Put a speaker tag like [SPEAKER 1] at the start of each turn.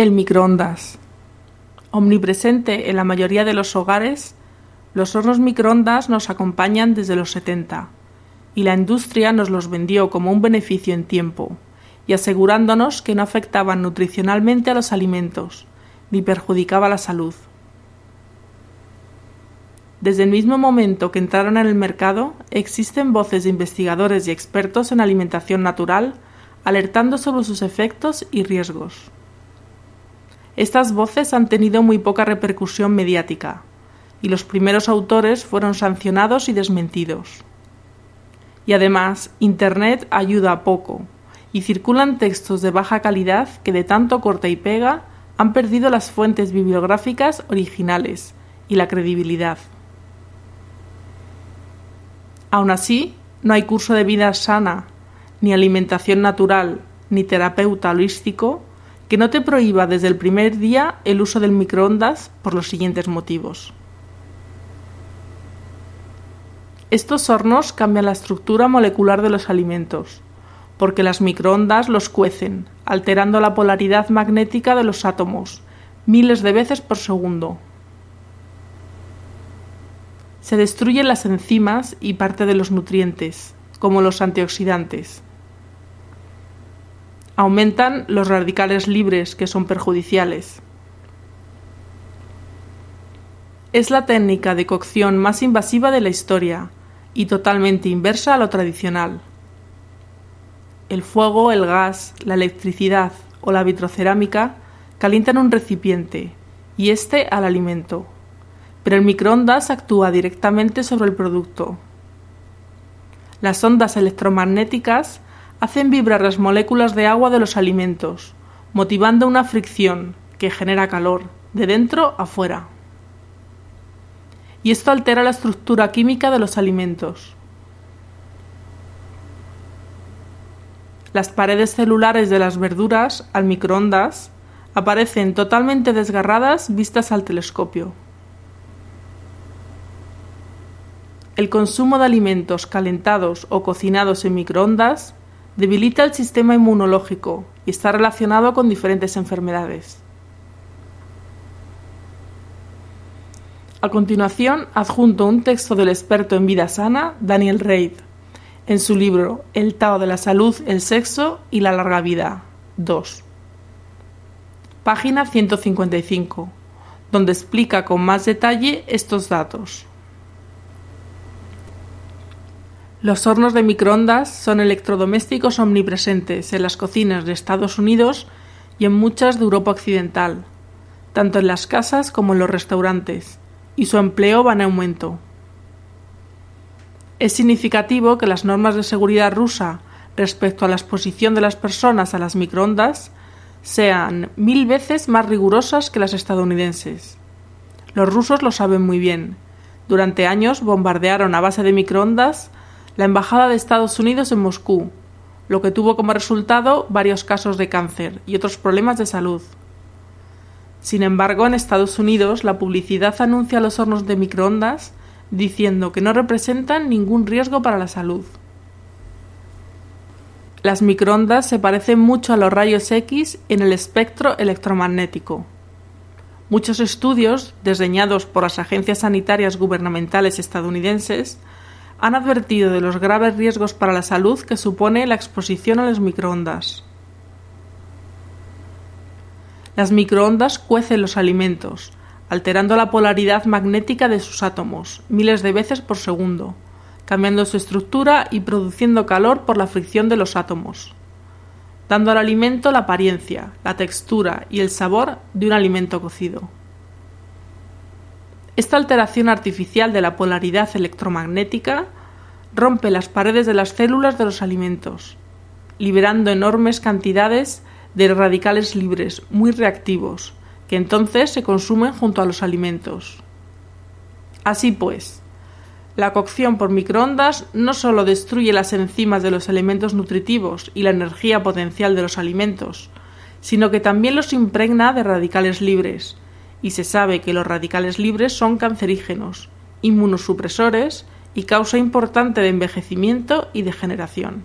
[SPEAKER 1] El microondas. Omnipresente en la mayoría de los hogares, los hornos microondas nos acompañan desde los 70 y la industria nos los vendió como un beneficio en tiempo y asegurándonos que no afectaban nutricionalmente a los alimentos ni perjudicaba la salud. Desde el mismo momento que entraron en el mercado, existen voces de investigadores y expertos en alimentación natural alertando sobre sus efectos y riesgos. Estas voces han tenido muy poca repercusión mediática, y los primeros autores fueron sancionados y desmentidos. Y además, Internet ayuda poco, y circulan textos de baja calidad que de tanto corta y pega han perdido las fuentes bibliográficas originales y la credibilidad. Aún así, no hay curso de vida sana, ni alimentación natural, ni terapeuta holístico que no te prohíba desde el primer día el uso del microondas por los siguientes motivos. Estos hornos cambian la estructura molecular de los alimentos, porque las microondas los cuecen, alterando la polaridad magnética de los átomos, miles de veces por segundo. Se destruyen las enzimas y parte de los nutrientes, como los antioxidantes aumentan los radicales libres que son perjudiciales. Es la técnica de cocción más invasiva de la historia y totalmente inversa a lo tradicional. El fuego, el gas, la electricidad o la vitrocerámica calientan un recipiente y este al alimento, pero el microondas actúa directamente sobre el producto. Las ondas electromagnéticas hacen vibrar las moléculas de agua de los alimentos, motivando una fricción que genera calor, de dentro a fuera. Y esto altera la estructura química de los alimentos. Las paredes celulares de las verduras, al microondas, aparecen totalmente desgarradas vistas al telescopio. El consumo de alimentos calentados o cocinados en microondas Debilita el sistema inmunológico y está relacionado con diferentes enfermedades. A continuación, adjunto un texto del experto en vida sana, Daniel Reid, en su libro El Tao de la Salud, el Sexo y la Larga Vida 2. Página 155, donde explica con más detalle estos datos. Los hornos de microondas son electrodomésticos omnipresentes en las cocinas de Estados Unidos y en muchas de Europa Occidental, tanto en las casas como en los restaurantes, y su empleo va en aumento. Es significativo que las normas de seguridad rusa respecto a la exposición de las personas a las microondas sean mil veces más rigurosas que las estadounidenses. Los rusos lo saben muy bien. Durante años bombardearon a base de microondas la Embajada de Estados Unidos en Moscú, lo que tuvo como resultado varios casos de cáncer y otros problemas de salud. Sin embargo, en Estados Unidos la publicidad anuncia los hornos de microondas diciendo que no representan ningún riesgo para la salud. Las microondas se parecen mucho a los rayos X en el espectro electromagnético. Muchos estudios, diseñados por las agencias sanitarias gubernamentales estadounidenses, han advertido de los graves riesgos para la salud que supone la exposición a los microondas. Las microondas cuecen los alimentos, alterando la polaridad magnética de sus átomos miles de veces por segundo, cambiando su estructura y produciendo calor por la fricción de los átomos, dando al alimento la apariencia, la textura y el sabor de un alimento cocido. Esta alteración artificial de la polaridad electromagnética rompe las paredes de las células de los alimentos, liberando enormes cantidades de radicales libres muy reactivos, que entonces se consumen junto a los alimentos. Así pues, la cocción por microondas no solo destruye las enzimas de los elementos nutritivos y la energía potencial de los alimentos, sino que también los impregna de radicales libres, y se sabe que los radicales libres son cancerígenos, inmunosupresores y causa importante de envejecimiento y degeneración.